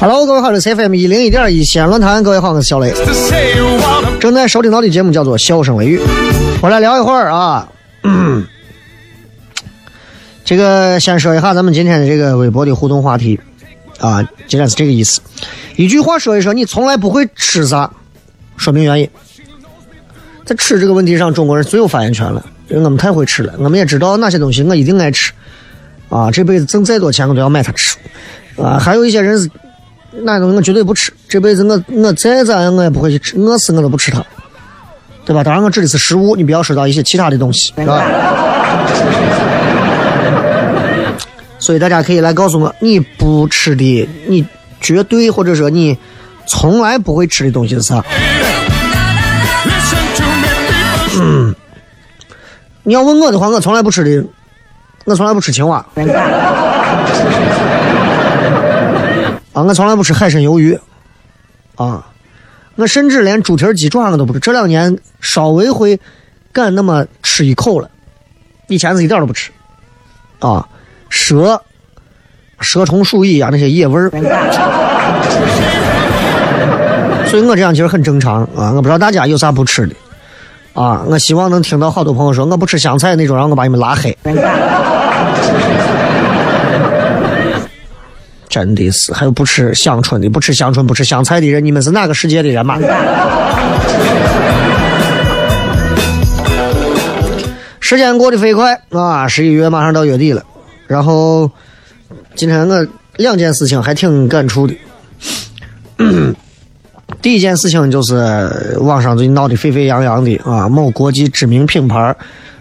Hello，各位好，这是 FM 一零一点一西安论坛，各位好，我是小雷。正在收听到的节目叫做《笑声雷雨》，我来聊一会儿啊。嗯 这个先说一下咱们今天的这个微博的互动话题啊，今天是这个意思，一句话说一说你从来不会吃啥，说明原因。在吃这个问题上，中国人最有发言权了，因为我们太会吃了，我们也知道哪些东西我一定爱吃啊，这辈子挣再多钱我都要买它吃啊。还有一些人是那东西我绝对不吃，这辈子我我再咋样我也不会去吃，饿死我都不吃它，对吧？当然我指的是食物，你不要说到一些其他的东西，是吧？所以大家可以来告诉我，你不吃的，你绝对或者说你从来不会吃的东西是啥？嗯你要问我的话，我从来不吃的，我从来不吃青蛙。啊，我从来不吃海参鱿鱼。啊，我甚至连猪蹄鸡爪我都不吃。这两年稍微会敢那么吃一口了，以前是一点都不吃。啊，蛇、蛇虫鼠蚁啊那些野味儿。所以我这样其实很正常啊，我不知道大家有啥不吃的。啊，我希望能听到好多朋友说我不吃香菜那种，让我把你们拉黑。真的是，还有不吃香椿的，不吃香椿、不吃香菜的人，你们是哪个世界的人嘛？时间过得飞快啊，十一月马上到月底了。然后今天我两件事情还挺感触的。第一件事情就是网上最近闹得沸沸扬扬的啊，某国际知名品牌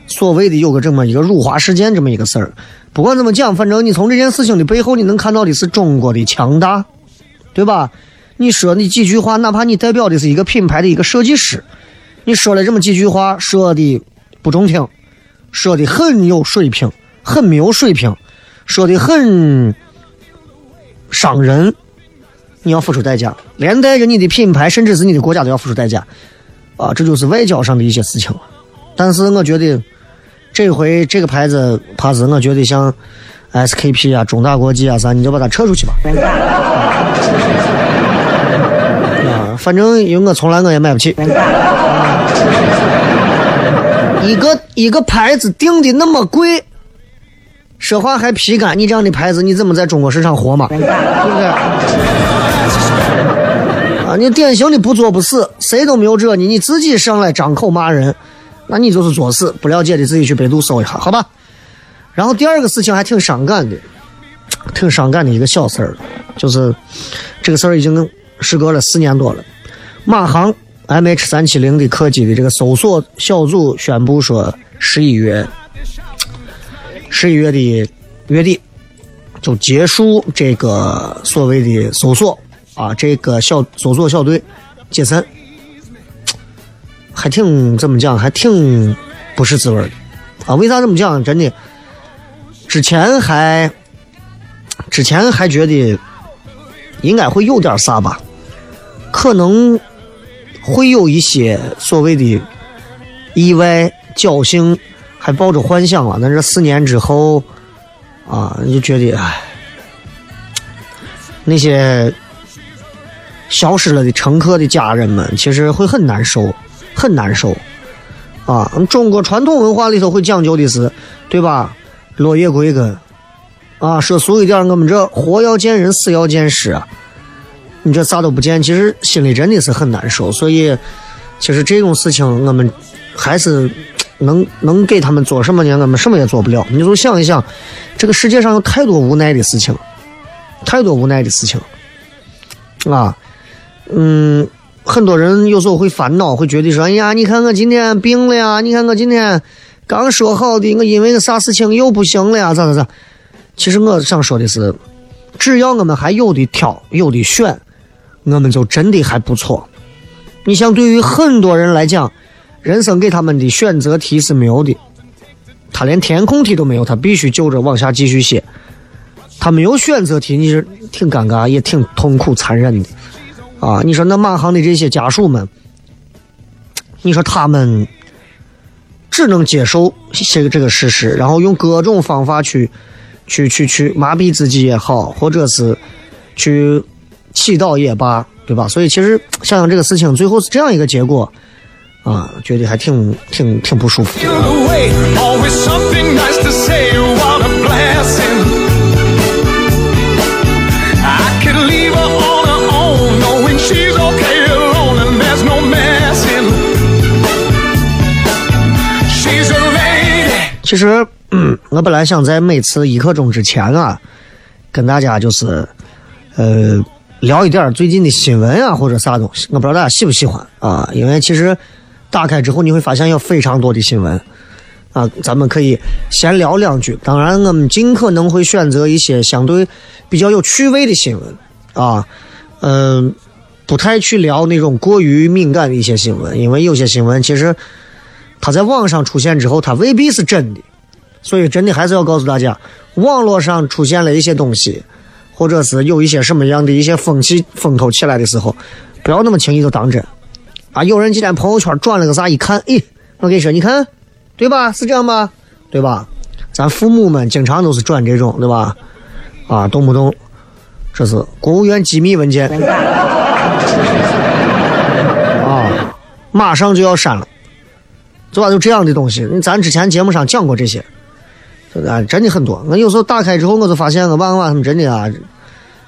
所谓的有个这么一个辱华事件这么一个事儿。不管怎么讲，反正你从这件事情的背后，你能看到的是中国的强大，对吧？你说你几句话，哪怕你代表的是一个品牌的一个设计师，你说了这么几句话，说的不中听，说的很有水平，很没有水平，说的很伤人，你要付出代价，连带着你的品牌，甚至是你的国家都要付出代价，啊，这就是外交上的一些事情。但是我觉得这回这个牌子，怕是我觉得像 SKP 啊、中大国际啊啥，你就把它撤出去吧。啊，反正因为我从来我也买不起。一个一个牌子定的那么贵，说话还皮干，你这样的牌子你怎么在中国市场活嘛？对不对？啊，你典型的不作不死，谁都没有惹你，你自己上来张口骂人，那你就是作死。不了解的自己去百度搜一下，好吧？然后第二个事情还挺伤感的，挺伤感的一个小事儿，就是这个事儿已经时隔了四年多了，马航 MH 三七零的客机的这个搜索小组宣布说，十一月十一月的月底就结束这个所谓的搜索啊，这个小搜索小队解散，还挺怎么讲，还挺不是滋味的啊？为啥这么讲？真的，之前还之前还觉得应该会有点啥吧，可能会有一些所谓的意外侥幸，还抱着幻想啊。但是四年之后啊，就觉得唉，那些消失了的乘客的家人们，其实会很难受，很难受啊。中国传统文化里头会讲究的是，对吧？落叶归根啊，说俗一点，我们这活要见人，死要见尸。你这啥都不见，其实心里真的是很难受。所以，其实这种事情，我们还是能能给他们做什么呢？我们什么也做不了。你就想一想，这个世界上有太多无奈的事情，太多无奈的事情啊。嗯，很多人有时候会烦恼，会觉得说：“哎呀，你看我今天病了呀，你看我今天刚说好的，我因为个啥事情又不行了呀，咋咋咋？”其实我想说的是，只要我们还有的挑，有的选。我们就真的还不错。你像对于很多人来讲，人生给他们的选择题是没有的，他连填空题都没有，他必须就着往下继续写。他没有选择题，你是挺尴尬，也挺痛苦、残忍的啊！你说那马航的这些家属们，你说他们只能接受这个这个事实，然后用各种方法去去去去麻痹自己也好，或者是去。祈祷也罢，对吧？所以其实想想这个事情，最后是这样一个结果，啊，觉得还挺挺挺不舒服。其实，嗯，我本来想在每次一刻钟之前啊，跟大家就是，呃。聊一点最近的新闻啊，或者啥东西，我不知道大家喜不喜欢啊。因为其实打开之后你会发现有非常多的新闻啊，咱们可以闲聊两句。当然，我们尽可能会选择一些相对比较有趣味的新闻啊，嗯，不太去聊那种过于敏感的一些新闻，因为有些新闻其实它在网上出现之后，它未必是真的，所以真的还是要告诉大家，网络上出现了一些东西。或者是有一些什么样的一些风气风头起来的时候，不要那么轻易就当真啊！有人今天朋友圈转了个啥，一看，诶，我跟你说，你看，对吧？是这样吧？对吧？咱父母们经常都是转这种，对吧？啊，动不动这是国务院机密文件啊，马上就要删了，对吧？就这样的东西，咱之前节目上讲过这些。啊，真的很多。我有时候打开之后，我就发现我爸我妈他们真的啊，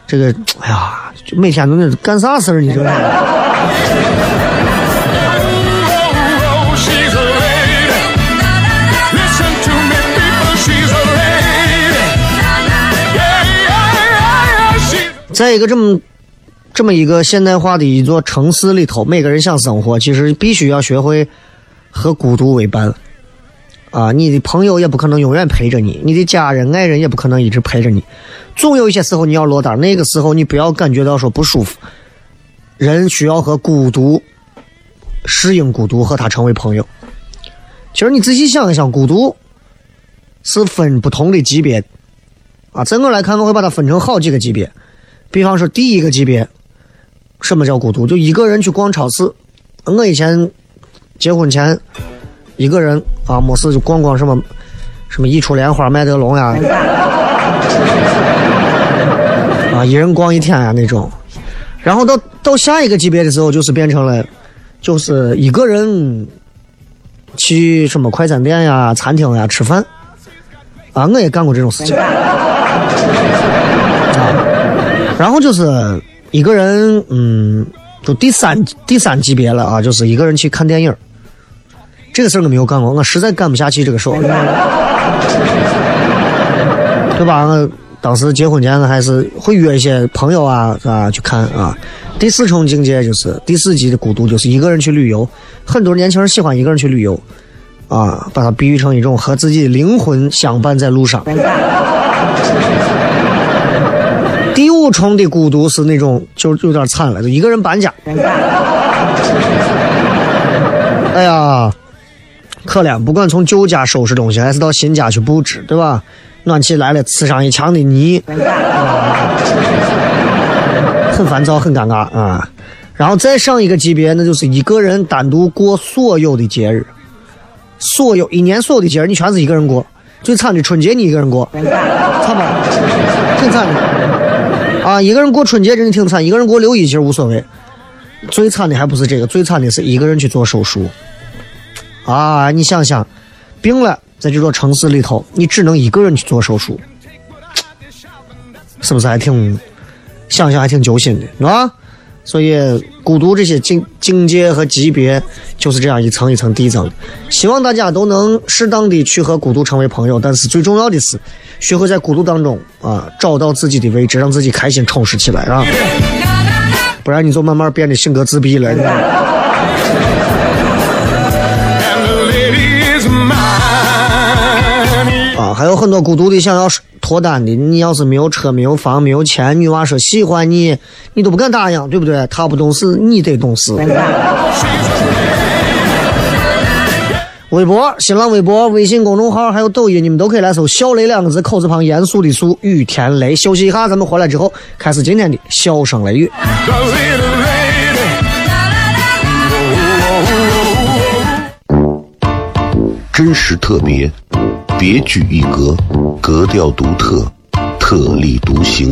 这个，哎呀，就每天都那干啥事儿？你说？在一个这么这么一个现代化的一座城市里头，每个人想生活，其实必须要学会和孤独为伴。啊，你的朋友也不可能永远陪着你，你的家人、爱人也不可能一直陪着你，总有一些时候你要落单。那个时候你不要感觉到说不舒服，人需要和孤独适应孤独，和他成为朋友。其实你仔细想一想，孤独是分不同的级别啊。在我来看，我会把它分成好几个级别。比方说，第一个级别，什么叫孤独？就一个人去逛超市。我以前结婚前。一个人啊，没事就逛逛什么，什么益处莲花、麦德龙呀，啊，一人逛一天呀那种。然后到到下一个级别的时候，就是变成了，就是一个人去什么快餐店呀、餐厅呀吃饭。啊，我也干过这种事情。啊，然后就是一个人，嗯，就第三第三级别了啊，就是一个人去看电影。这个事儿我没有干过，我实在干不下去这个事儿，对吧？我当时结婚前，还是会约一些朋友啊，是吧？去看啊。第四重境界就是第四级的孤独，就是一个人去旅游。很多年轻人喜欢一个人去旅游，啊，把它比喻成一种和自己灵魂相伴在路上。第五重的孤独是那种就有点惨了，就一个人搬家。哎呀，可怜！不管从旧家收拾东西，还是到新家去布置，对吧？暖气来了，呲上一墙的泥，很烦躁，很尴尬啊。然后再上一个级别，那就是一个人单独过所有的节日，所有一年所有的节日，你全是一个人过。最惨的春节你一个人过，惨吧？挺惨的啊！一个人过春节真的挺惨，一个人过六一其实无所谓。最惨的还不是这个，最惨的是一个人去做手术啊！你想想，病了。在这座城市里头，你只能一个人去做手术，是不是还挺想想还挺揪心的啊？所以孤独这些境境界和级别就是这样一层一层递增。希望大家都能适当的去和孤独成为朋友，但是最重要的是学会在孤独当中啊找到自己的位置，让自己开心充实起来啊！不然你就慢慢变得性格自闭了。还有很多孤独的想要脱单的，你要是没有车、没有房、没有钱，女娃说喜欢你，你都不敢答应，对不对？她不懂事，你得懂事。微博、新浪微博、微信公众号还有抖音，你们都可以来搜“小雷”两个字，口字旁严肃的肃，雨田雷。休息一下，咱们回来之后开始今天的笑声雷雨。真实特别。别具一格，格调独特，特立独行，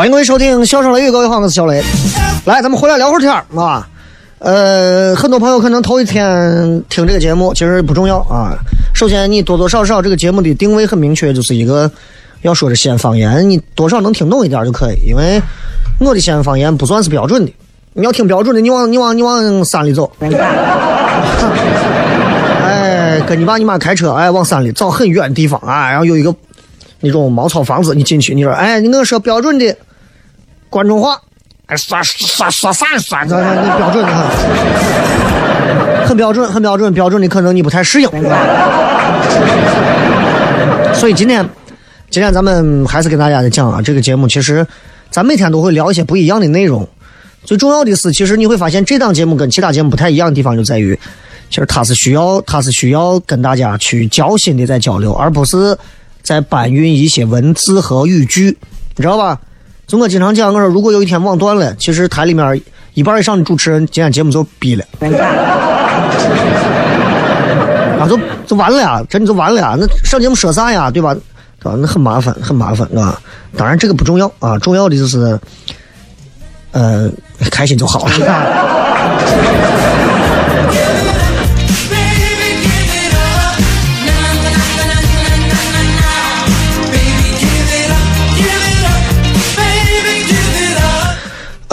欢迎各位收听《笑声雷雨》，各位好，我是小雷。来，咱们回来聊会儿天儿啊。呃，很多朋友可能头一天听这个节目，其实不重要啊。首先，你多多少少这个节目的定位很明确，就是一个要说的西安方言，你多少能听懂一点就可以。因为我的西安方言不算是标准的，你要听标准的，你往你往你往山里走。哎，跟你爸你妈开车，哎，往山里找很远的地方啊，然后有一个那种茅草房子，你进去，你说，哎，你跟我说标准的。关中话，哎，说说说啥说？这这标准的很，很标准，很标准，标准的可能你不太适应。所以今天，今天咱们还是跟大家讲啊，这个节目其实咱每天都会聊一些不一样的内容。最重要的是，其实你会发现这档节目跟其他节目不太一样的地方就在于，其实它是需要，它是需要跟大家去交心的在交流，而不是在搬运一些文字和语句，你知道吧？就我经常讲，我说如果有一天网断了，其实台里面一半以上的主持人今天节目就毙了。啊就就完了呀，真的就完了呀。那上节目说啥呀，对吧？对吧？那很麻烦，很麻烦啊。当然这个不重要啊，重要的就是，呃，开心就好了。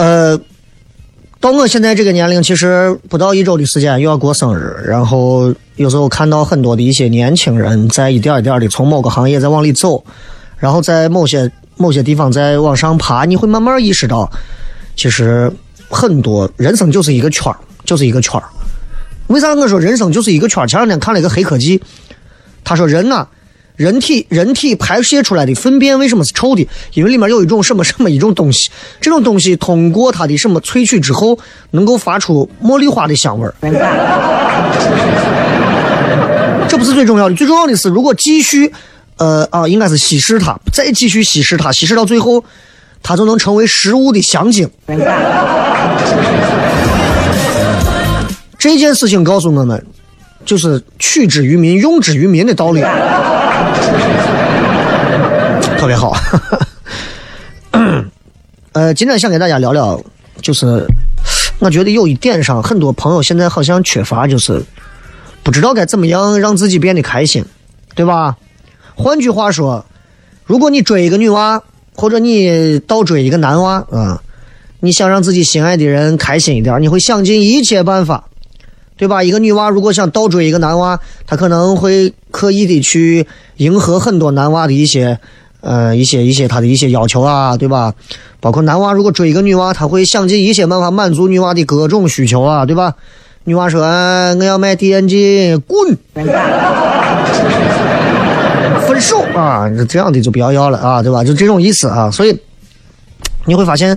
呃，到我现在这个年龄，其实不到一周的时间又要过生日，然后有时候看到很多的一些年轻人在一点一点的从某个行业在往里走，然后在某些某些地方在往上爬，你会慢慢意识到，其实很多人生就是一个圈儿，就是一个圈儿。为啥我说人生就是一个圈儿？前两天看了一个黑科技，他说人呐、人体人体排泄出来的粪便为什么是臭的？因为里面有一种什么什么一种东西，这种东西通过它的什么萃取之后，能够发出茉莉花的香味儿。这不是最重要的，最重要的是如果继续，呃啊，应该是稀释它，再继续稀释它，稀释到最后，它就能成为食物的香精。这件事情告诉我们，就是取之于民，用之于民的道理。特别好。呃，今天想给大家聊聊，就是我觉得有一点上，很多朋友现在好像缺乏，就是不知道该怎么样让自己变得开心，对吧？换句话说，如果你追一个女娃，或者你倒追一个男娃啊、你想让自己心爱的人开心一点，你会想尽一切办法。对吧？一个女娃如果想倒追一个男娃，她可能会刻意的去迎合很多男娃的一些，呃，一些一些他的一些要求啊，对吧？包括男娃如果追一个女娃，他会想尽一切办法满足女娃的各种需求啊，对吧？女娃说：“，我要买电竞，滚！”分手啊，这样的就不要要了啊，对吧？就这种意思啊，所以你会发现。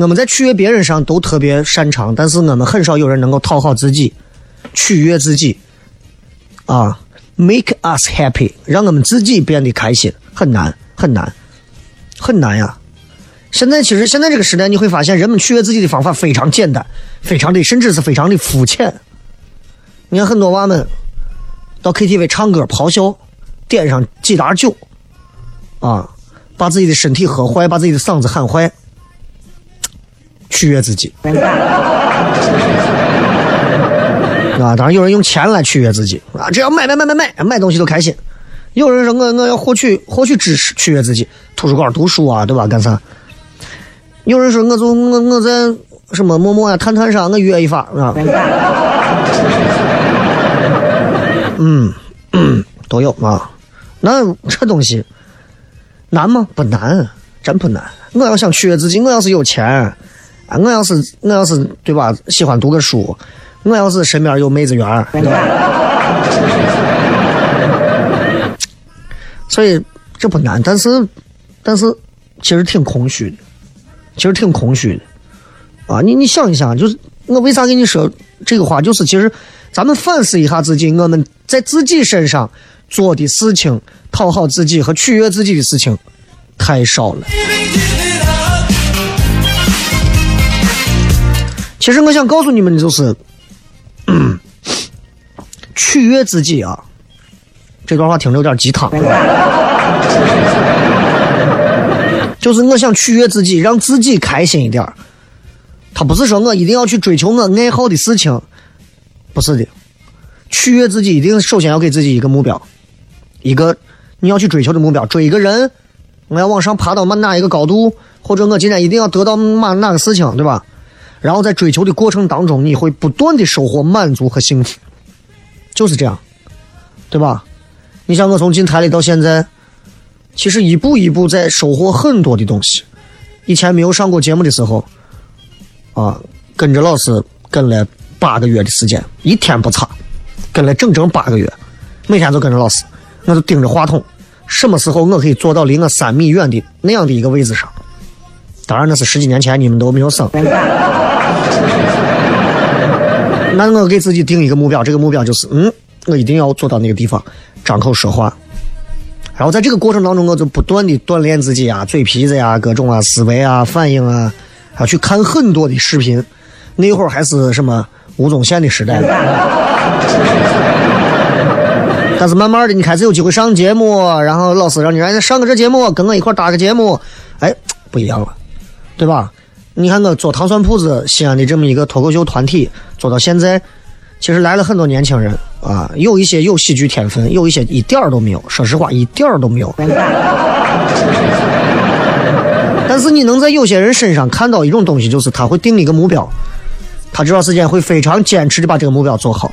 我们在取悦别人上都特别擅长，但是我们很少有人能够讨好自己，取悦自己，啊，make us happy，让我们自己变得开心，很难，很难，很难呀。现在其实现在这个时代，你会发现人们取悦自己的方法非常简单，非常的甚至是非常的肤浅。你看很多娃们到 KTV 唱歌咆哮，点上几打酒，啊，把自己的身体喝坏，把自己的嗓子喊坏。取悦自己，啊，当然有人用钱来取悦自己啊，只要买买买买买买东西都开心。有人说我我要获取获取知识取悦自己，图书馆读书啊，对吧？干啥？有人说我就我我在什么陌陌啊、探探上我约一发啊，嗯嗯 都有啊。那这东西难吗？不难，真不难。我要想取悦自己，我要是有钱。啊，我要是我要是对吧，喜欢读个书，我要是身边有妹子缘儿，所以这不难，但是但是其实挺空虚的，其实挺空虚的啊！你你想一想，就是我为啥跟你说这个话，就是其实咱们反思一下自己，我们在自己身上做的事情，讨好自己和取悦自己的事情太少了。其实我想告诉你们的就是，嗯、取悦自己啊。这段话听着有点鸡汤，就是我想取悦自己，让自己开心一点儿。他不是说我一定要去追求我爱好的事情，不是的。取悦自己一定首先要给自己一个目标，一个你要去追求的目标。追一个人，我要往上爬到哪哪一个高度，或者我今天一定要得到哪哪个事情，对吧？然后在追求的过程当中，你会不断的收获满足和幸福，就是这样，对吧？你像我从进台里到现在，其实一步一步在收获很多的东西。以前没有上过节目的时候，啊，跟着老师跟了八个月的时间，一天不差，跟了整整八个月，每天都跟着老师，我就盯着话筒，什么时候我可以坐到离我三米远的那样的一个位置上？当然那是十几年前，你们都没有生。那我给自己定一个目标，这个目标就是，嗯，我一定要做到那个地方，张口说话。然后在这个过程当中，我就不断的锻炼自己啊，嘴皮子呀，各种啊，思维啊，反应啊，还要去看很多的视频。那会儿还是什么吴宗宪的时代，但是慢慢的，你开始有机会上节目，然后老师让你来上个这节目，跟我一块搭个节目，哎，不一样了，对吧？你看我做糖蒜铺子，西安的这么一个脱口秀团体，做到现在，其实来了很多年轻人啊，有一些有喜剧天分，有一些一点儿都没有。说实话，一点儿都没有。但是你能在有些人身上看到一种东西，就是他会定一个目标，他这段时间会非常坚持的把这个目标做好，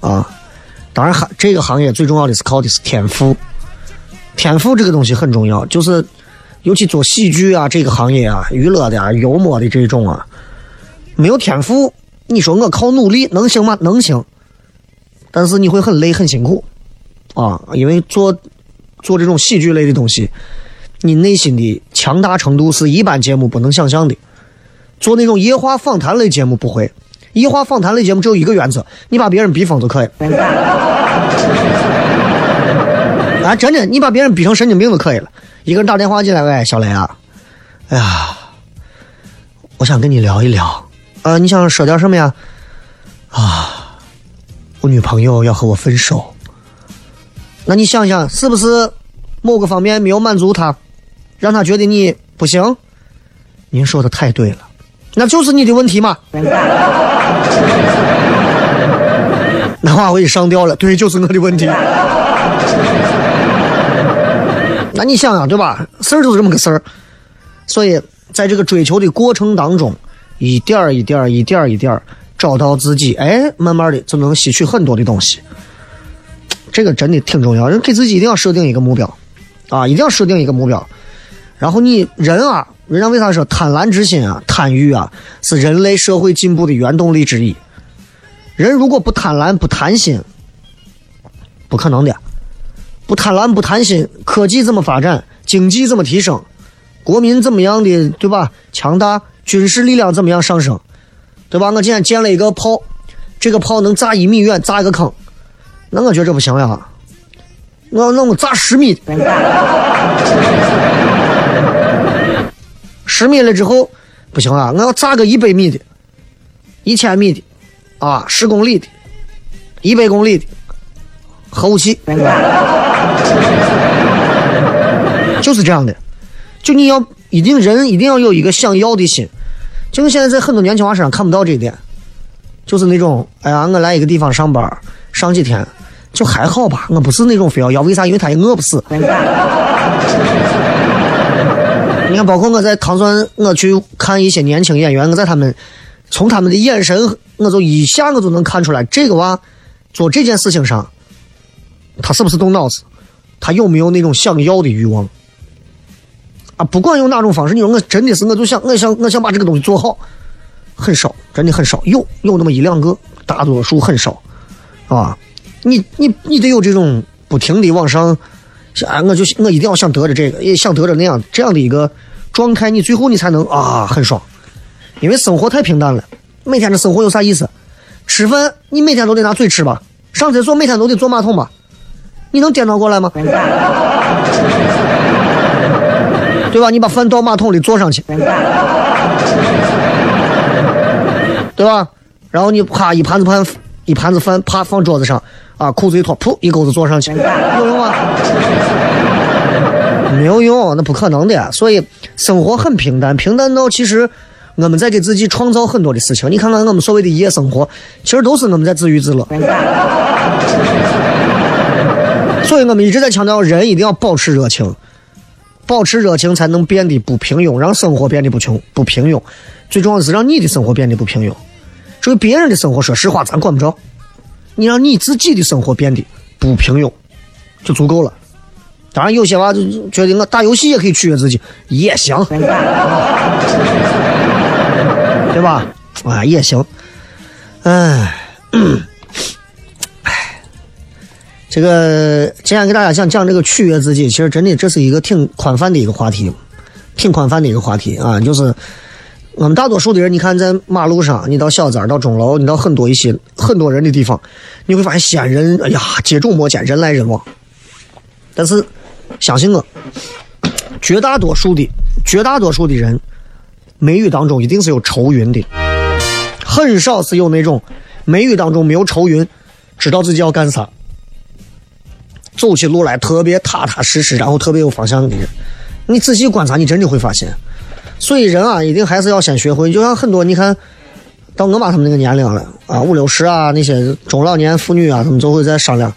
啊。当然，行这个行业最重要的是靠的是天赋，天赋这个东西很重要。就是尤其做喜剧啊这个行业啊，娱乐的啊、幽默的这种啊，没有天赋，你说我靠努力能行吗？能行，但是你会很累很辛苦啊，因为做做这种喜剧类的东西，你内心的强大程度是一般节目不能想象的。做那种夜话访谈类节目不会。夜话访谈类节目只有一个原则，你把别人逼疯就可以。啊，真的，你把别人逼成神经病就可以了。一个人打电话进来，喂，小雷啊，哎呀，我想跟你聊一聊。啊，你想说点什么呀？啊，我女朋友要和我分手。那你想想，是不是某个方面没有满足她，让她觉得你不行？您说的太对了。那就是你的问题嘛？那话我也上吊了。对，就是我的问题。那你想想，对吧？事儿就是这么个事儿。所以，在这个追求的过程当中，一点一点、一点一点找到自己，哎，慢慢的就能吸取很多的东西。这个真的挺重要，人给自己一定要设定一个目标，啊，一定要设定一个目标。然后你人啊。人家为啥说贪婪之心啊、贪欲啊是人类社会进步的原动力之一？人如果不贪婪、不贪心，不可能的。不贪婪、不贪心，科技怎么发展？经济怎么提升？国民怎么样的，对吧？强大，军事力量怎么样上升？对吧？我今天建了一个炮，这个炮能炸一米远，炸一个坑，那我觉得这不行呀。我那我炸十米。十米了之后不行啊！我要炸个一百米的、一千米的，啊，十公里的、一百公里的核武器，就是这样的。就你要一定人一定要有一个想要的心。就现在在很多年轻娃身上看不到这一点，就是那种哎呀，我来一个地方上班上几天就还好吧，我不是那种非要要，为啥？因为他也饿不死。你看，包括我在唐山，我去看一些年轻演员，我在他们从他们的眼神，我就一下我就能看出来，这个娃做这件事情上，他是不是动脑子，他有没有那种想要的欲望啊？不管用哪种方式，你说我真的是，我就想，我想，我想把这个东西做好，很少，真的很少，有有那么一两个，大多数很少，啊，你你你得有这种不停的往上。啊，我就我一定要想得着这个，也想得着那样这样的一个状态，你最后你才能啊很爽，因为生活太平淡了，每天的生活有啥意思？吃饭你每天都得拿嘴吃吧，上厕所每天都得坐马桶吧，你能颠倒过来吗？对吧？你把饭倒马桶里坐上去，对吧？然后你啪一盘子饭一盘子饭啪放桌子上。啊，裤子一脱，噗，一钩子坐上去，有用吗？没有用，那不可能的。所以生活很平淡，平淡到其实我们在给自己创造很多的事情。你看看我们所谓的夜生活，其实都是我们在自娱自乐。所以我们一直在强调，人一定要保持热情，保持热情才能变得不平庸，让生活变得不穷不平庸。最重要的是让你的生活变得不平庸。至于别人的生活，说实话，咱管不着。你让你自己的生活变得不平庸，就足够了。当然，有些娃就觉得我打游戏也可以取悦自己，也行，对吧？啊，也行。哎，哎，这个今天给大家想讲这个取悦自己，其实真的这是一个挺宽泛的一个话题，挺宽泛的一个话题啊，就是。我们大多数的人，你看在马路上，你到小寨到钟楼，你到很多一些很多人的地方，你会发现西安人，哎呀，接踵摩肩，人来人往。但是，相信我，绝大多数的绝大多数的人，眉宇当中一定是有愁云的，很少是有那种眉宇当中没有愁云，知道自己要干啥，走起路来特别踏踏实实，然后特别有方向的人。你仔细观察，你真的会发现。所以人啊，一定还是要先学会。就像很多你看到我妈他们那个年龄了啊，五六十啊，那些中老年妇女啊，他们就会在商量，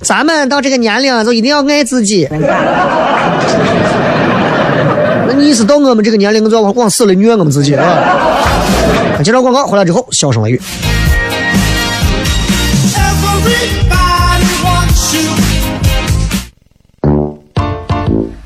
咱们到这个年龄就一定要爱自己。那你意思到我们这个年龄，就要往死里虐我们自己啊？接着广告回来之后，笑声雷雨。Everybody wants you.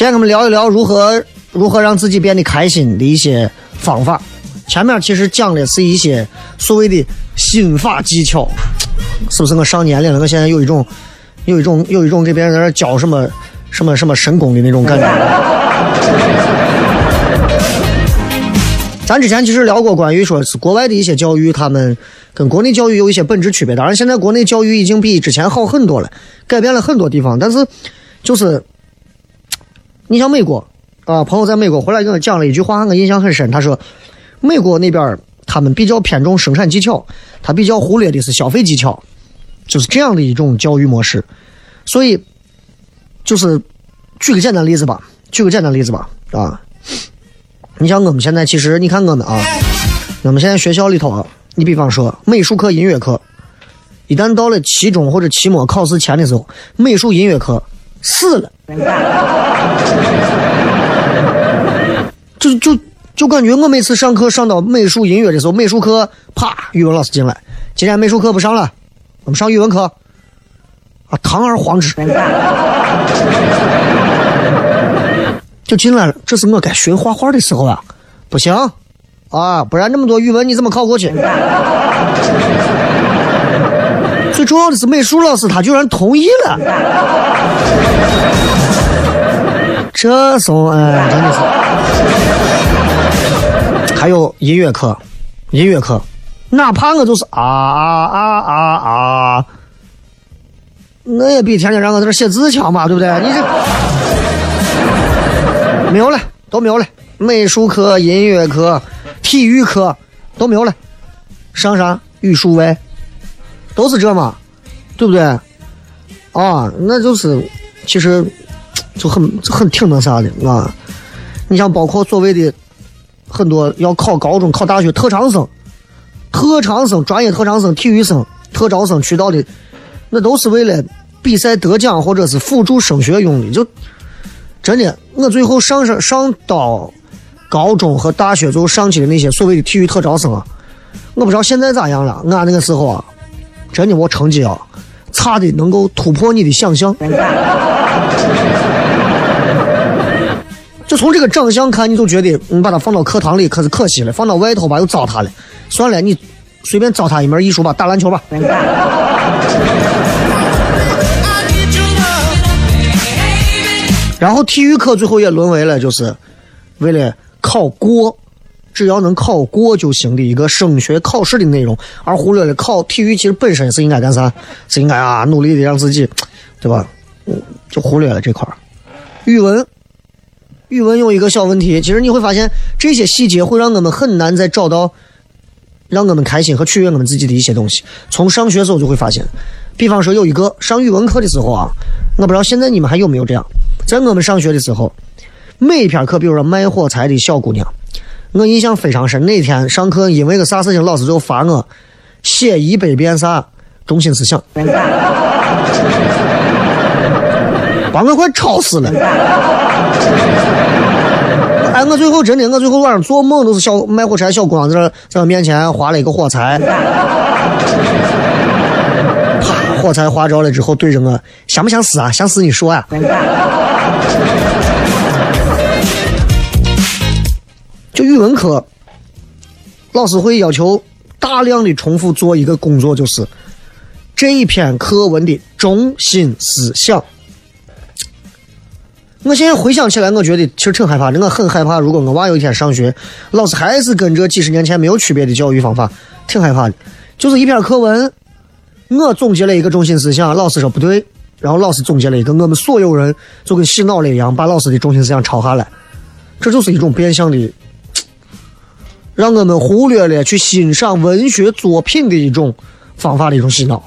今天我们聊一聊如何如何让自己变得开心的一些方法。前面其实讲的是一些所谓的心法技巧，是不是？我上年龄了，我现在有一种有一种有一种给别人在那教什么什么什么神功的那种感觉。咱之前其实聊过关于说是国外的一些教育，他们跟国内教育有一些本质区别。当然，现在国内教育已经比之前好很多了，改变了很多地方。但是，就是你像美国啊，朋友在美国回来跟我讲了一句话，我印象很深。他说，美国那边他们比较偏重生产技巧，他比较忽略的是消费技巧，就是这样的一种教育模式。所以，就是举个简单例子吧，举个简单例子吧，啊。你像我们现在，其实你看我们啊，我们现在学校里头啊，你比方说美术课、音乐课，一旦到了期中或者期末考试前的时候，美术、音乐课死了，就就就感觉我每次上课上到美术、音乐的时候，美术课啪，语文老师进来，今天美术课不上了，我们上语文课，啊，堂而皇之。就进来了，这是我该学画画的时候啊！不行，啊，不然那么多语文你怎么考过去？最重要的是美术老师他居然同意了，这怂哎，真的是。还有音乐课，音乐课，哪怕我就是啊啊啊啊啊，那也比天天让我在这写字强嘛，对不对？你这。没有了，都没有了。美术课、音乐课、体育课都没有了，上啥语数外，都是这嘛，对不对？啊，那就是其实就很很挺那啥的啊。你像包括所谓的很多要考高中、考大学特长生、特长生、专业特长生、体育生、特招生渠道的，那都是为了比赛得奖或者是辅助升学用的，就。真的，我最后上上上到高中和大学，最后上去的那些所谓的体育特招生啊，我不知道现在咋样了。俺那个时候啊，真的我成绩啊差的能够突破你的想象。就从这个长相看，你就觉得你把它放到课堂里可是可惜了，放到外头吧又糟蹋了。算了，你随便糟蹋一门艺术吧，打篮球吧。然后体育课最后也沦为了就是为了考过，只要能考过就行的一个升学考试的内容，而忽略了考体育其实本身是应该干啥？是应该啊努力的让自己，对吧？就忽略了这块儿。语文，语文有一个小问题，其实你会发现这些细节会让我们很难再找到让我们开心和取悦我们自己的一些东西。从上学时候就会发现，比方说有一个上语文课的时候啊，我不知道现在你们还有没有这样。在我们上学的时候，每一篇课，比如说卖火柴的小姑娘，我印象非常深。那天上课，因为个啥事情，老师就罚我写一百遍啥中心思想，把我快吵死了。哎，我最后真的，我最后晚上做梦都是小卖火柴小姑娘在在我面前划了一个火柴。啪火柴划着了之后，对着我，想不想死啊？想死你说呀！语文课，老师会要求大量的重复做一个工作，就是这一篇课文的中心思想。我现在回想起来，我觉得其实挺害怕的。我很害怕，如果我娃有一天上学，老师还是跟这几十年前没有区别的教育方法，挺害怕的。就是一篇课文。我总结了一个中心思想，老师说不对，然后老师总结了一个，我们所有人就跟洗脑了一样，把老师的中心思想抄下来，这就是一种变相的，让我们忽略了去欣赏文学作品的一种方法的一种洗脑。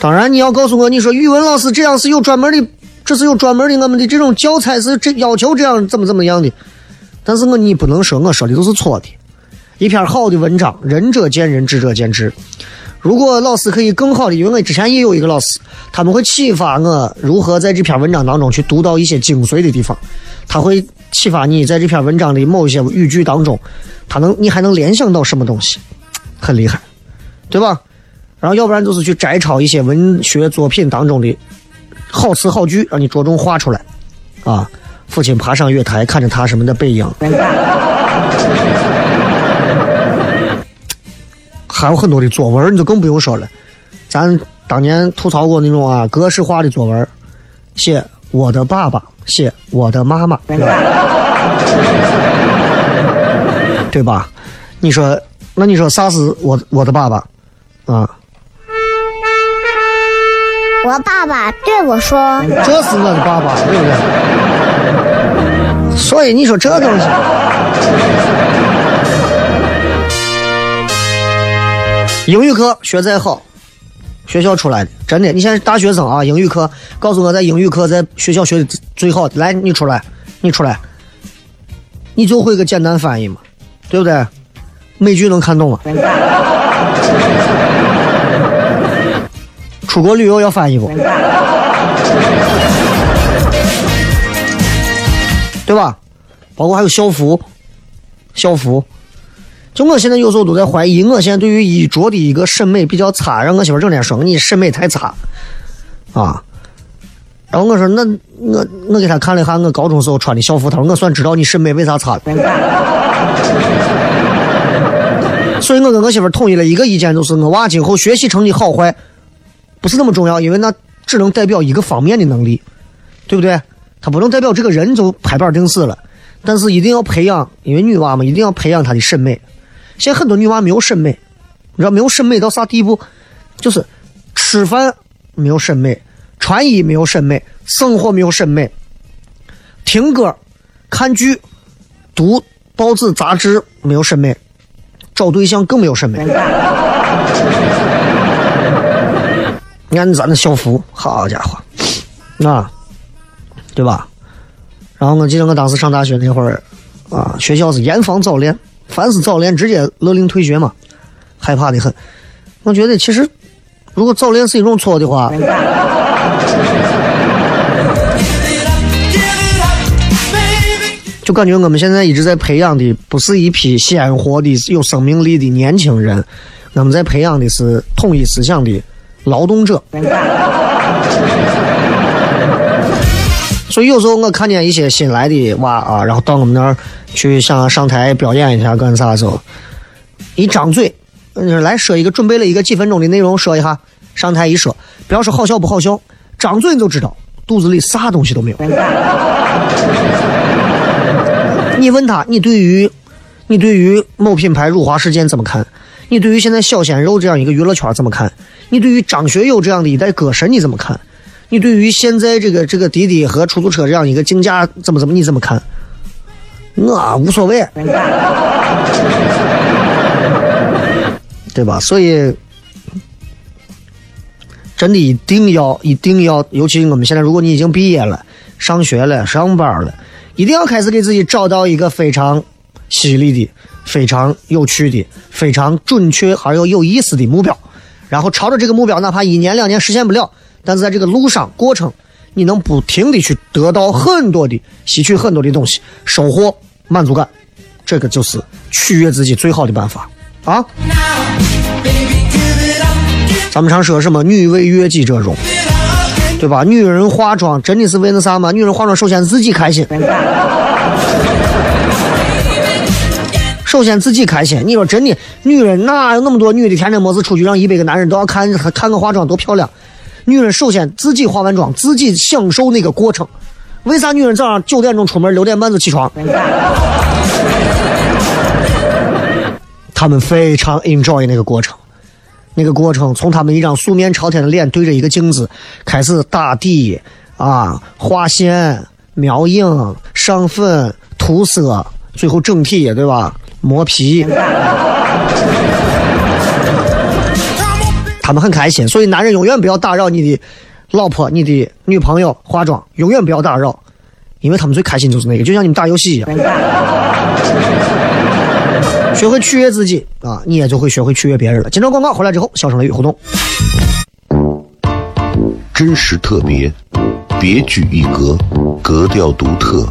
当然，你要告诉我，你说语文老师这样是有专门的，这是有专门的，我们的这种教材是这要求这样怎么怎么样的，但是我你不能说我说的都是错的。一篇好的文章，仁者见仁，智者见智。如果老师可以更好的，因为我之前也有一个老师，他们会启发我如何在这篇文章当中去读到一些精髓的地方。他会启发你在这篇文章的某一些语句当中，他能你还能联想到什么东西，很厉害，对吧？然后要不然就是去摘抄一些文学作品当中的好词好句，让你着重画出来。啊，父亲爬上月台，看着他什么的背影。还有很多的作文，你就更不用说了。咱当年吐槽过那种啊格式化的作文，写我的爸爸，写我的妈妈，对吧？你说，那你说啥是我我的爸爸啊？我爸爸对我说：“这是我的爸爸，对不对？”所以你说这东西。英语课学再好，学校出来的真的。你现在大学生啊，英语课告诉我，在英语课在学校学的最好的。来，你出来，你出来，你就会个简单翻译嘛，对不对？美剧能看懂吗？出国旅游要翻译不？对吧？包括还有校服，校服。就我现在有时候都在怀疑，我现在对于衣着的一个审美比较差，让我媳妇整天说你审美太差，啊，然后我说那我我给他看了一下我高中时候穿的校服，他说我算知道你审美为啥差了。所以我跟我媳妇统一了一个意见，就是我娃今后学习成绩好坏不是那么重要，因为那只能代表一个方面的能力，对不对？他不能代表这个人就拍板定死了，但是一定要培养，因为女娃嘛，一定要培养她的审美。现在很多女娃没有审美，你知道没有审美到啥地步？就是吃饭没有审美，穿衣没有审美，生活没有审美，听歌、看剧、读报纸杂志没有审美，找对象更没有审美。你看咱那校服，好家伙，那对吧？然后我记得我当时上大学那会儿，啊，学校是严防早恋。凡是早恋，直接勒令退学嘛，害怕的很。我觉得其实，如果早恋是一种错的话，就感觉我们现在一直在培养的不是一批鲜活的、有生命力的年轻人，我们在培养的是统一思想的劳动者。所以有时候我看见一些新来的娃啊，然后到我们那儿去想上台表演一下干啥时候，一张嘴，嗯，来说一个准备了一个几分钟的内容说一下，上台一说，不要说好笑不好笑，张嘴你就知道肚子里啥东西都没有。你问他，你对于你对于某品牌辱华事件怎么看？你对于现在小鲜肉这样一个娱乐圈怎么看？你对于张学友这样的一代歌神你怎么看？你对于现在这个这个滴滴和出租车这样一个竞价怎么怎么你怎么看？我无所谓，对吧？所以真的一定要一定要，尤其我们现在，如果你已经毕业了、上学了、上班了，一定要开始给自己找到一个非常犀利的、非常有趣的、非常准确而又有意思的目标，然后朝着这个目标，哪怕一年两年实现不了。但是在这个路上过程，你能不停的去得到很多的吸取很多的东西，收获满足感，这个就是取悦自己最好的办法啊！咱们常说什么“女为悦己者容”，对吧？女人化妆真的是为那啥吗？女人化妆首先自己开心，首先自己开心。你说真的，女人哪有那么多女的天天没事出去让一百个男人都要看看个化妆多漂亮？女人首先自己化完妆，自己享受那个过程。为啥女人早上九点钟出门，六点半就起床？他们非常 enjoy 那个过程。那个过程从他们一张素面朝天的脸对着一个镜子开始打底啊，画线、描影、上粉、涂色，最后整体，对吧？磨皮。他们很开心，所以男人永远不要打扰你的老婆、你的女朋友化妆，永远不要打扰，因为他们最开心就是那个，就像你们打游戏一样。学会取悦自己啊，你也就会学会取悦别人了。今朝广告回来之后，小声雷雨互动，真实特别，别具一格，格调独特，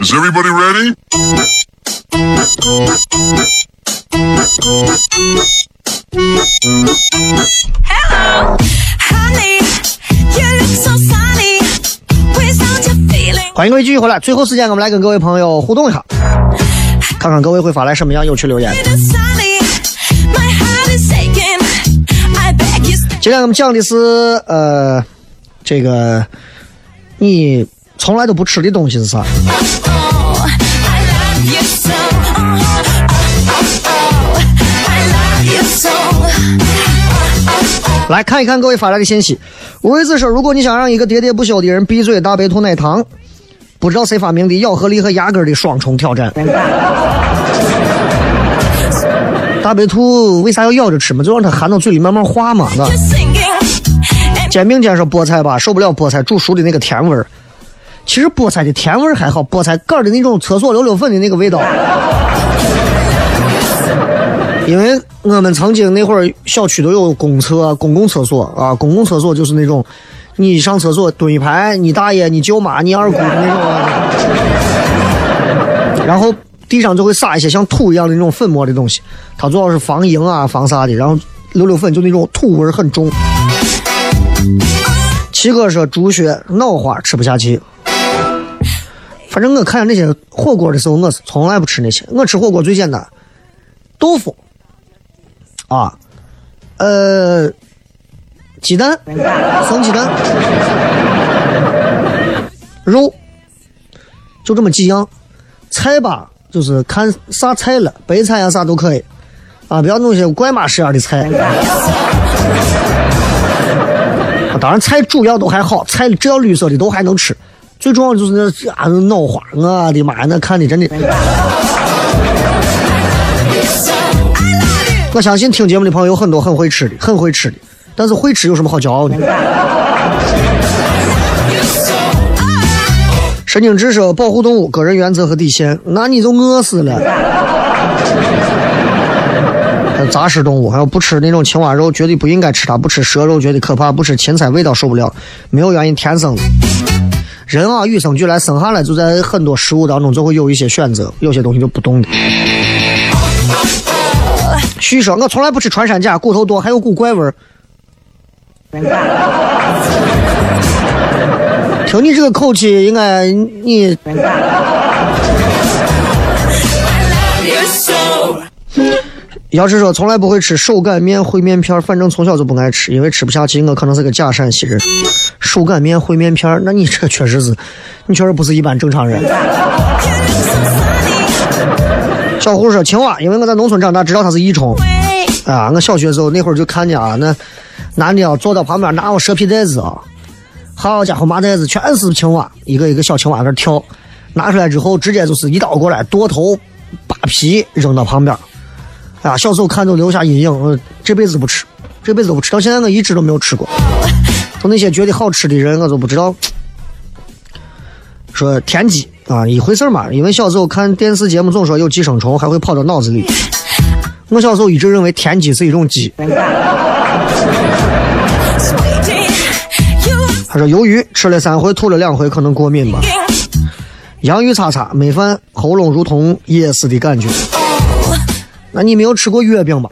Is everybody ready? Hello, honey, you look so sunny. Without your feeling. 欢迎各位继续回来，最后时间我们来跟各位朋友互动一下，看看各位会发来什么样有趣留言。Sunny, my heart is aching. I beg you, stay. 今天我们讲的是呃，这个你从来都不吃的东西是啥？来看一看各位发来的信息。吴瑞子说：“如果你想让一个喋喋不休的人闭嘴，大白兔奶糖，不知道谁发明的咬合力和牙根的双重挑战。大白兔为啥要咬着吃嘛？就让它含到嘴里慢慢化嘛，是吧？Singing. And 煎饼姐说菠菜吧，受不了菠菜煮熟的那个甜味儿。其实菠菜的甜味儿还好，菠菜干儿的那种厕所溜溜粉的那个味道。因为我们曾经那会儿小区都有公厕、公共厕所啊，公共厕所就是那种，你上厕所蹲一排，你大爷、你舅妈、你二姑的那种啊。然后地上就会撒一些像土一样的那种粉末的东西，它主要是防蝇啊、防啥的。然后溜溜粉就那种土味儿很重。七哥说猪血脑花吃不下去，反正我看那些火锅的时候，我是从来不吃那些。我吃火锅最简单，豆腐啊，呃，鸡蛋，生鸡蛋，肉，就这么几样。菜吧，就是看啥菜了，白菜啊啥都可以，啊，不要弄些怪马式样的菜。当然菜主要都还好，菜只要绿色的都还能吃，最重要的就是那啊脑花，我的妈呀，那看的真的。我相信听节目的朋友很多很会吃的，很会吃的，但是会吃有什么好骄傲的？神经质说保护动物个人原则和底线，那你就饿死了。还有杂食动物，还有不吃那种青蛙肉，绝对不应该吃它；不吃蛇肉，觉得可怕；不吃芹菜，味道受不了。没有原因，天生的。人啊，与生俱来，生下来就在很多食物当中就会有一些选择，有些东西就不懂的。旭说：“我从来不吃穿山甲，骨头多，还有股怪味儿。”听你这个口气，应该你要是说从来不会吃手擀面、烩面片儿，反正从小就不爱吃，因为吃不下去。我可能是个假陕西人。手擀面、烩面片儿，那你这确实是，你确实不是一般正常人。小胡说青蛙，因为我在农村长大，知道它是益虫。啊，我小学时候那会儿就看见啊，那男的啊坐到旁边拿我蛇皮袋子啊，好家伙，麻袋子全是青蛙，一个一个小青蛙在那跳，拿出来之后直接就是一刀过来剁头扒皮扔到旁边。哎呀，小时候看都留下阴影，我这辈子不吃，这辈子都不吃，到现在我一直都没有吃过。就那些觉得好吃的人，我都不知道。说田鸡啊，一回事嘛，因为小时候看电视节目总说有寄生虫，还会跑到脑子里。我小时候一直认为田鸡是一种鸡。他说鱿鱼吃了三回，吐了两回，可能过敏吧。洋芋擦擦没饭，喉咙如同噎死的感觉。那你没有吃过月饼吧？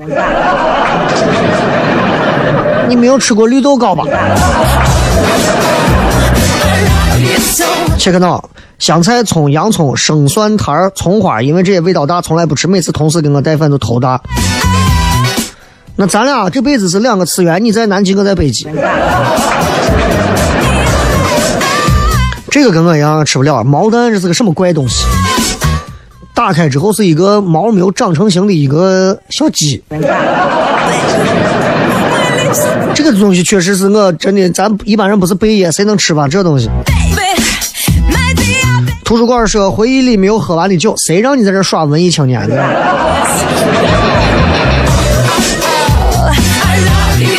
你没有吃过绿豆糕吧？切克闹，香菜、葱、洋葱、生蒜苔儿、葱花，因为这些味道大，从来不吃。每次同事给我带饭都头大。那咱俩这辈子是两个次元，你在南极，我在北极。这个跟我一样吃不了毛蛋，这是个什么怪东西？打开之后是一个毛没有长成型的一个小鸡。这个东西确实是我真的，咱一般人不是贝爷，谁能吃吧？这东西。图书馆说回忆里没有喝完的酒，谁让你在这耍文艺青年的？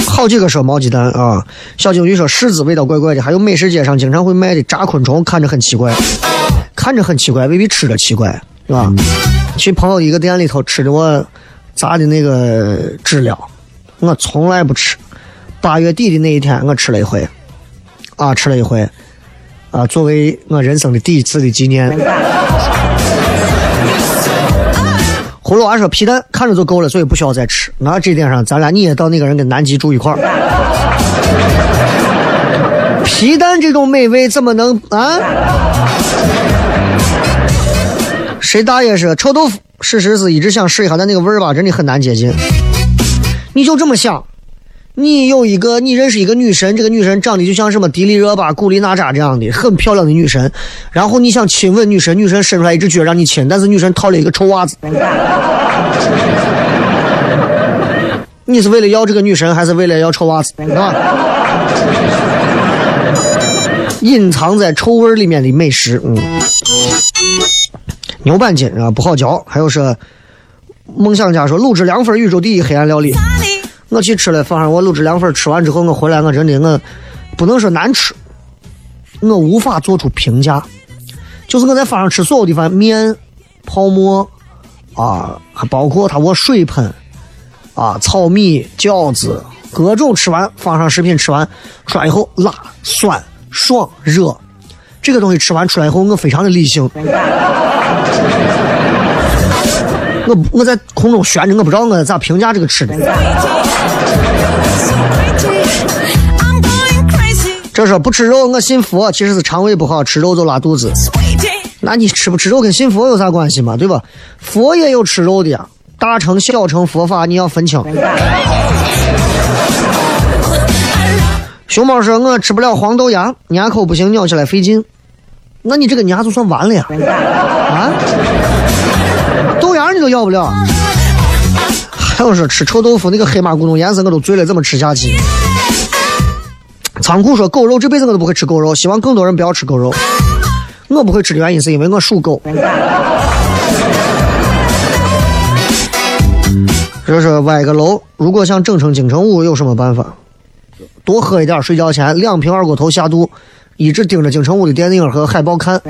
好几个说毛鸡蛋啊，小金鱼说柿子味道怪怪的，还有美食街上经常会卖的炸昆虫，看着很奇怪，看着很奇怪，未必吃着奇怪，是吧？去朋友一个店里头吃的我炸的那个知了，我从来不吃。八月底的那一天，我吃了一回，啊，吃了一回，啊，作为我人生的第一次的纪念。葫芦娃说皮蛋看着就够了，所以不需要再吃。那这点上，咱俩你也到那个人跟南极住一块儿。皮蛋这种美味怎么能啊？谁大爷是臭豆腐？事实是一直想试一下，但那个味儿吧，真的很难接近。你就这么想，你有一个，你认识一个女神，这个女神长得就像什么迪丽热巴、古力娜扎这样的很漂亮的女神，然后你想亲吻女神，女神伸出来一只脚让你亲，但是女神套了一个臭袜子。你是为了要这个女神，还是为了要臭袜子？啊？隐藏在臭味里面的美食，嗯。牛板筋啊不好嚼，还有是梦想家说卤汁凉粉宇宙第一黑暗料理，我去吃了，放上我卤汁凉粉，吃完之后我回来我真的我不能说难吃，我无法做出评价，就是我在饭上吃所有地方面、泡沫啊，还包括他我水盆啊、炒米、饺子各种吃完放上食品吃完出来以后辣、酸、爽、热，这个东西吃完出来以后我非常的理性。我我在空中悬着，我不知道我咋评价这个吃的。这说不吃肉我信佛，其实是肠胃不好，吃肉就拉肚子。那你吃不吃肉跟信佛有啥关系嘛？对吧？佛也有吃肉的呀，大乘小乘佛法你要分清。熊猫说：“我吃不了黄豆芽，牙口不行，咬起来费劲。那你这个牙就算完了呀？你都要不了。还有说吃臭豆腐那个黑马咕咚颜色我都醉了，怎么吃下去？仓库说狗肉这辈子我都不会吃狗肉，希望更多人不要吃狗肉。我不会吃的原因是因为我属狗。这是歪个楼，如果想整成金城武有什么办法？多喝一点，睡觉前两瓶二锅头下肚，一直盯着京城武的电影和海报看。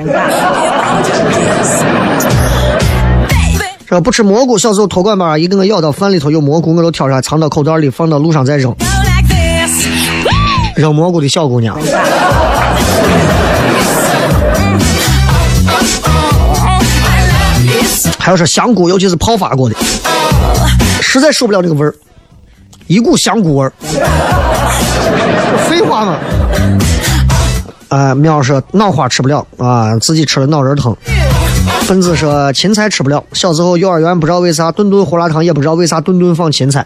说不吃蘑菇，小时候托管班一给我咬到饭里头有蘑菇，我都挑出来藏到口袋里，放到路上再扔。扔蘑菇的小姑娘。还有说香菇，尤其是泡发过的，实在受不了这个味儿，一股香菇味儿。废话嘛。啊、喵说脑花吃不了啊，自己吃了脑仁疼。分子说芹菜吃不了，小时候幼儿园不知道为啥顿顿胡辣汤，也不知道为啥顿顿放芹菜。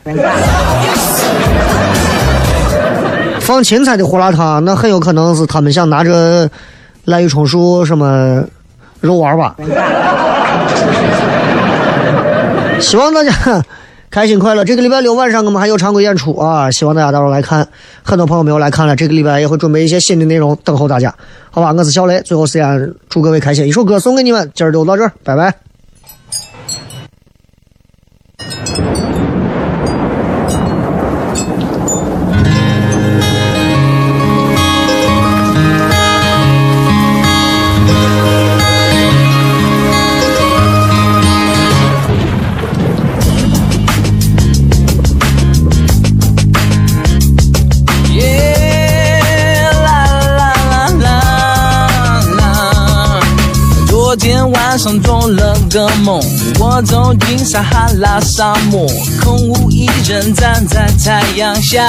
放芹菜的胡辣汤，那很有可能是他们想拿着滥竽充数什么肉丸吧。希望大家开心快乐。这个礼拜六晚上我们还有常规演出啊，希望大家到时候来看。很多朋友没有来看了，这个礼拜也会准备一些新的内容等候大家，好吧？我是小雷，最后时间祝各位开心，一首歌送给你们，今儿就到这儿，拜拜。个梦，我走进撒哈拉沙漠，空无一人站在太阳下。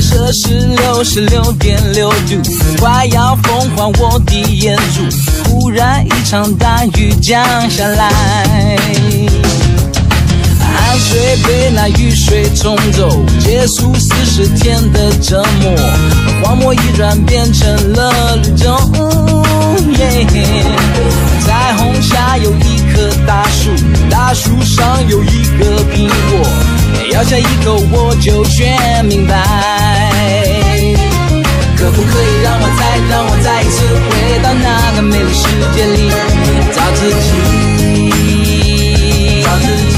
摄氏六十六点六度，快要风化我的眼珠。忽然一场大雨降下来。汗水被那雨水冲走，结束四十天的折磨，荒漠已转变成了绿洲。耶彩虹下有一棵大树，大树上有一个苹果，咬下一口我就全明白。可不可以让我再让我再一次回到那个美丽世界里，找自己，找自己。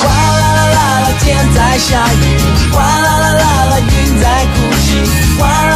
哗啦啦啦啦，天在下雨，哗啦啦啦啦，云在哭泣，哗啦啦啦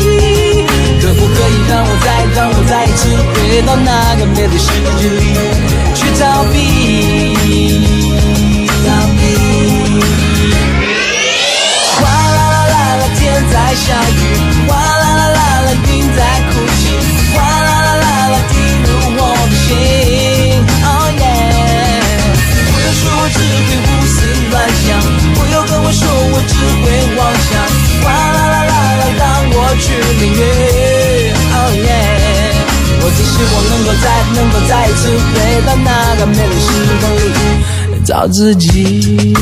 可不可以让我再让我再一次回到那个美丽世界里去逃避？逃避。哗啦啦啦啦，天在下雨，哗啦啦啦啦，云在哭泣，哗啦啦啦啦，滴入我的心。Oh yeah，不用说，我只会胡思乱想，不用跟我说，我只会妄想，哗啦啦啦啦，让我去淋雨。只希望能够再能够再一次回到那个美丽时光里，找自己。